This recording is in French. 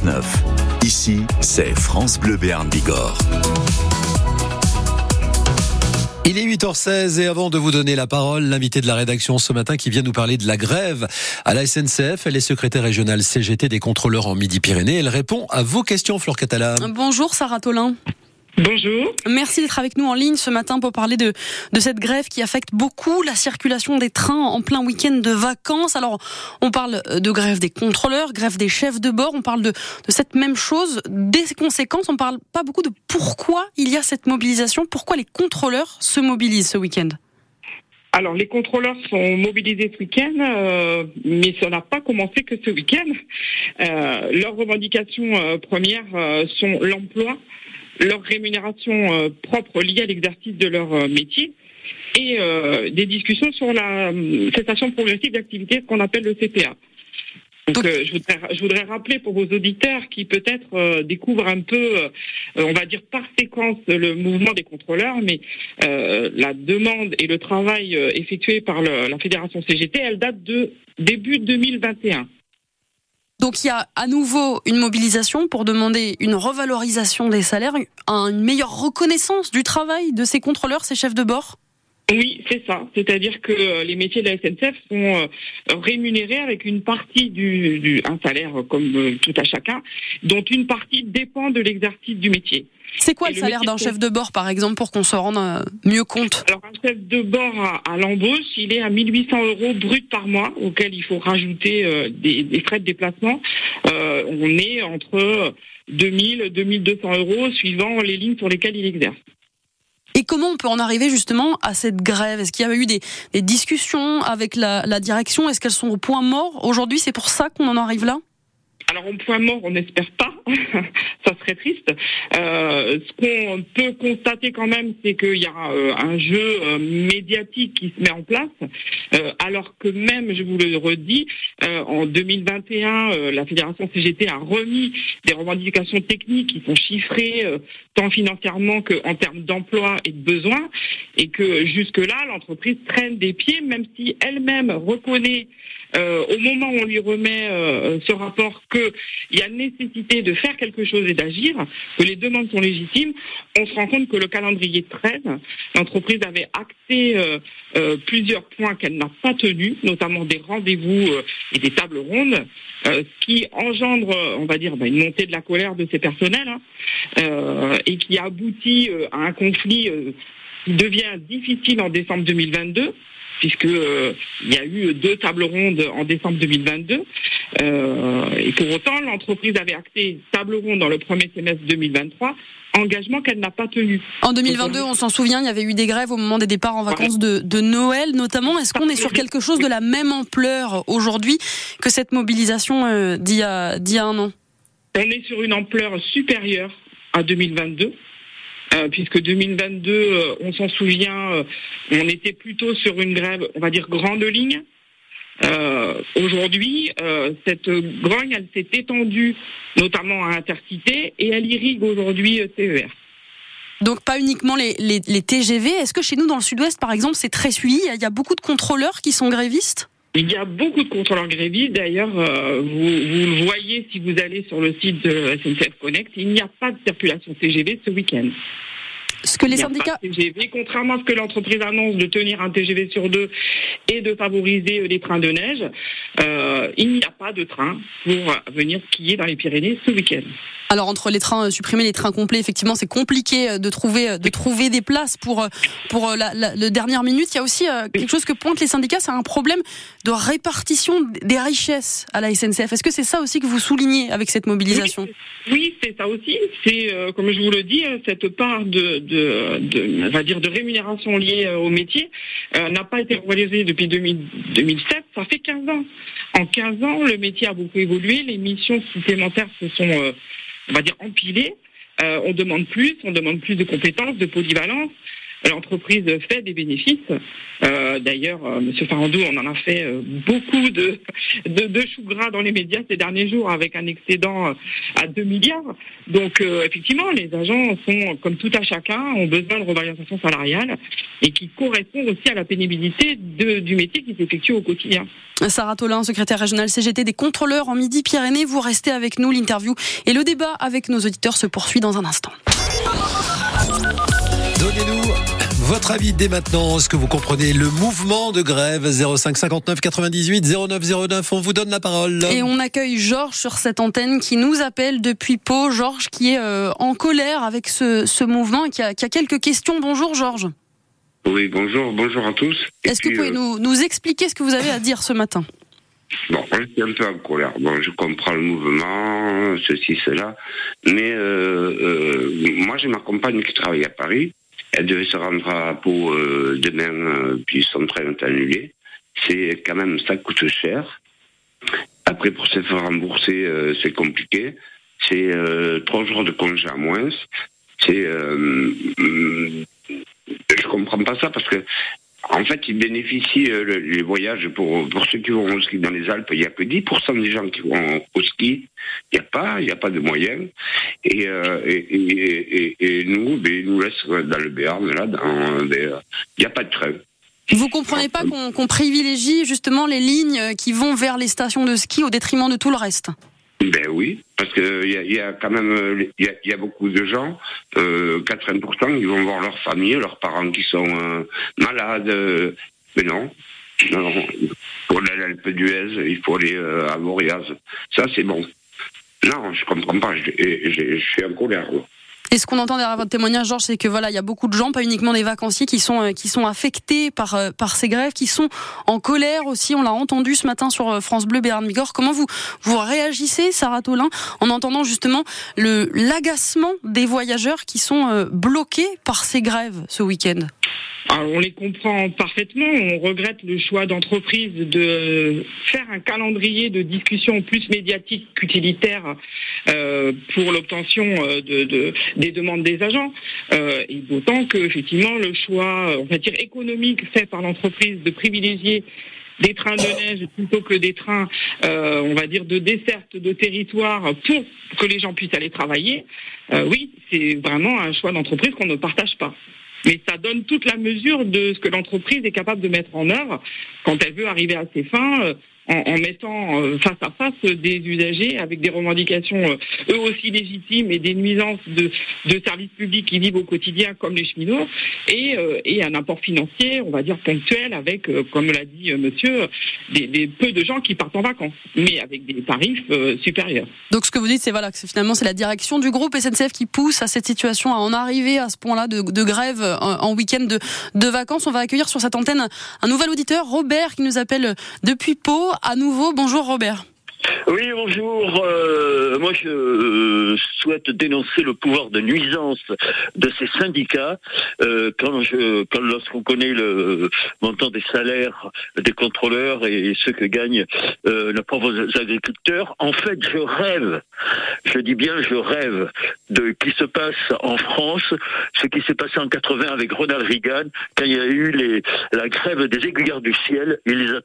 14-9. Ici, c'est France Bleu Béarn Bigorre. Il est 8h16 et avant de vous donner la parole, l'invité de la rédaction ce matin qui vient nous parler de la grève à la SNCF, elle est secrétaire régionale CGT des contrôleurs en Midi-Pyrénées. Elle répond à vos questions, Flore Catala. Bonjour Sarah Tolin. Bonjour. Merci d'être avec nous en ligne ce matin pour parler de, de cette grève qui affecte beaucoup la circulation des trains en plein week-end de vacances. Alors, on parle de grève des contrôleurs, grève des chefs de bord, on parle de, de cette même chose, des conséquences, on parle pas beaucoup de pourquoi il y a cette mobilisation, pourquoi les contrôleurs se mobilisent ce week-end? Alors, les contrôleurs sont mobilisés ce week-end, euh, mais ça n'a pas commencé que ce week-end. Euh, leurs revendications euh, premières sont l'emploi, leur rémunération euh, propre liée à l'exercice de leur euh, métier et euh, des discussions sur la cessation progressive d'activité, ce qu'on appelle le CPA. Donc, euh, je, voudrais, je voudrais rappeler pour vos auditeurs qui peut-être euh, découvrent un peu, euh, on va dire par séquence, le mouvement des contrôleurs, mais euh, la demande et le travail euh, effectué par le- la fédération CGT, elle date de début 2021. Donc il y a à nouveau une mobilisation pour demander une revalorisation des salaires, une meilleure reconnaissance du travail de ces contrôleurs, ces chefs de bord? Oui, c'est ça. C'est-à-dire que euh, les métiers de la SNCF sont euh, rémunérés avec une partie du, un salaire comme euh, tout à chacun, dont une partie dépend de l'exercice du métier. C'est quoi Et le salaire d'un chef de bord, par exemple, pour qu'on se rende euh, mieux compte Alors un chef de bord à, à l'embauche, il est à 1800 euros brut par mois, auquel il faut rajouter euh, des, des frais de déplacement. Euh, on est entre 2000 2200 euros suivant les lignes sur lesquelles il exerce. Et comment on peut en arriver justement à cette grève? Est-ce qu'il y a eu des, des discussions avec la, la direction? Est-ce qu'elles sont au point mort aujourd'hui? C'est pour ça qu'on en arrive là? Alors au point mort, on n'espère pas, ça serait triste. Euh, ce qu'on peut constater quand même, c'est qu'il y a euh, un jeu euh, médiatique qui se met en place, euh, alors que même, je vous le redis, en 2021, euh, la fédération CGT a remis des revendications techniques qui sont chiffrées tant financièrement qu'en termes d'emploi et de besoins, et que jusque-là, l'entreprise traîne des pieds, même si elle-même reconnaît euh, au moment où on lui remet euh, ce rapport qu'il y a nécessité de faire quelque chose et d'agir, que les demandes sont légitimes, on se rend compte que le calendrier traîne. L'entreprise avait acté euh, euh, plusieurs points qu'elle n'a pas tenus, notamment des rendez-vous euh, et des tables rondes, euh, ce qui engendre, euh, on va dire, une montée de la colère de ses personnels hein, euh, et qui aboutit euh, à un conflit euh, qui devient difficile en décembre 2022 puisque euh, il y a eu deux tables rondes en décembre 2022. Euh, et pour autant, l'entreprise avait acté table ronde dans le premier semestre 2023, engagement qu'elle n'a pas tenu. En 2022, on s'en souvient, il y avait eu des grèves au moment des départs en vacances de, de Noël notamment. Est-ce qu'on est sur quelque chose de la même ampleur aujourd'hui que cette mobilisation euh, d'il y, a- d'il y a un an? On est sur une ampleur supérieure à 2022. Euh, puisque 2022, euh, on s'en souvient, euh, on était plutôt sur une grève, on va dire grande ligne. Euh, Aujourd'hui, euh, cette grogne, elle s'est étendue notamment à Intercité et elle irrigue aujourd'hui TER. Donc pas uniquement les, les- les TGV. Est-ce que chez nous dans le sud-ouest par exemple c'est très suivi? Il y a beaucoup de contrôleurs qui sont grévistes? Il y a beaucoup de contrôleurs grévistes. D'ailleurs, euh, vous, vous le voyez si vous allez sur le site de SNCF Connect, il n'y a pas de circulation TGV ce week-end. Ce que les syndicats... TGV, contrairement à ce que l'entreprise annonce de tenir un TGV sur deux et de favoriser euh, les trains de neige, euh, il n'y a pas de train pour venir skier dans les Pyrénées ce week-end. Alors entre les trains euh, supprimés, les trains complets, effectivement, c'est compliqué euh, de trouver euh, de trouver des places pour pour la, dernière minute. Il y a aussi quelque chose que pointent les syndicats, c'est un problème de répartition des richesses à la SNCF. Est-ce que c'est ça aussi que vous soulignez avec cette mobilisation? Oui, c'est ça aussi. C'est, euh, comme je vous le dis, cette part de, de, de, on va dire, de rémunération liée au métier euh, n'a pas été revalorisée depuis 2000 2007. Ça fait 15 ans. En 15 ans, le métier a beaucoup évolué. Les missions supplémentaires se sont, euh, on va dire, empilées. Euh, on demande plus, on demande plus de compétences, de polyvalence. L'entreprise fait des bénéfices. Euh, D'ailleurs, euh, Monsieur Farandou, on en a fait euh, beaucoup de, de, de choux gras dans les médias ces derniers jours avec un excédent euh, à 2 milliards. Donc euh, effectivement, les agents sont, comme tout à chacun, ont besoin de revalorisation salariale et qui correspondent aussi à la pénibilité de- du métier qui s'effectue au quotidien. Sarah Tolin, secrétaire régionale CGT des contrôleurs en Midi-Pyrénées. Vous restez avec nous. L'interview et le débat avec nos auditeurs se poursuit dans un instant. Donnez-nous votre avis dès maintenant. Est-ce que vous comprenez le mouvement de grève? 05 59 98 09 09 On vous donne la parole. Et on accueille Georges sur cette antenne qui nous appelle depuis Pau. Georges qui est euh, en colère avec ce, ce mouvement et qui a, qui a quelques questions. Bonjour Georges. Oui, bonjour, bonjour à tous. Est-ce que vous pouvez euh, nous, nous expliquer ce que vous avez à dire ce matin? Bon, je suis un peu en colère. Bon, je comprends le mouvement, ceci, cela. Mais euh, euh, moi, j'ai ma compagne qui travaille à Paris. Elle devait se rendre à Pau euh, demain, euh, puis son train est annulé. C'est quand même, ça coûte cher. Après, pour se faire rembourser, euh, c'est compliqué. C'est trois jours de congé à moins. C'est, euh, hum, je comprends pas ça parce que en fait, ils bénéficient euh, le- les voyages pour pour ceux qui vont au ski dans les Alpes. Il y a que 10% des gens qui vont au ski. Il n'y a pas, il y a pas de moyens. Et euh, et, et, et, nous, ben, ils nous laissent dans le Béarn là. Dans, ben, euh, il n'y a pas de train. Vous comprenez pas qu'on privilégie justement les lignes qui vont vers les stations de ski au détriment de tout le reste? Ben oui, parce que il y a, il y a quand même euh, il il y a beaucoup de gens, euh, 80%, ils vont voir leur famille, leurs parents qui sont euh, malades. euh, mais non, non, il faut aller à l'Alpe d'Huez, il faut aller euh, à Mauriaz. Ça c'est bon. Non, je comprends pas. Je, suis en colère. Et ce qu'on entend derrière votre témoignage, Georges, c'est que voilà, il y a beaucoup de gens, pas uniquement des vacanciers, qui sont euh, qui sont affectés par euh, par ces grèves, qui sont en colère aussi. On l'a entendu ce matin sur euh, France Bleu Béarn Bigorre. Comment vous vous réagissez, Sarah Tolin, en entendant justement le l'agacement des voyageurs qui sont bloqués par ces grèves ce week-end? Alors, on les comprend parfaitement. On regrette le choix d'entreprise de faire un calendrier de discussion plus médiatique qu'utilitaire euh, pour l'obtention euh, de, de- des demandes des agents. Euh, et d'autant que effectivement le choix, on va dire économique, fait par l'entreprise de privilégier des trains de neige plutôt que des trains, on va dire, de desserte de territoire pour que les gens puissent aller travailler, oui, c'est vraiment un choix d'entreprise qu'on ne partage pas. Mais ça donne toute la mesure de ce que l'entreprise est capable de mettre en œuvre quand elle veut arriver à ses fins, euh, en, mettant euh, face à face des usagers avec des revendications euh, eux aussi légitimes et des nuisances de, services publics qui vivent au quotidien comme les cheminots et, euh, un apport financier, on va dire ponctuel avec, comme l'a dit monsieur, des, peu de gens qui partent en vacances, mais avec des tarifs supérieurs. Donc ce que vous dites, c'est voilà que finalement c'est la direction du groupe SNCF qui pousse à cette situation, à en arriver à ce point-là de, de grève en, en week-end de, de vacances. On va accueillir sur cette antenne un nouvel auditeur, Robert, qui nous appelle depuis Pau. À nouveau, bonjour Robert. Oui, bonjour. Euh, moi, je euh, souhaite dénoncer le pouvoir de nuisance de ces syndicats. Euh, quand lorsqu'on connaît le montant des salaires des contrôleurs et ce que gagnent nos pauvres agriculteurs, en fait, je rêve. Je dis bien, je rêve de qui se passe en France, ce qui s'est passé en 80 avec Ronald Reagan, quand il y a eu la grève des aiguilleurs du ciel. Il les a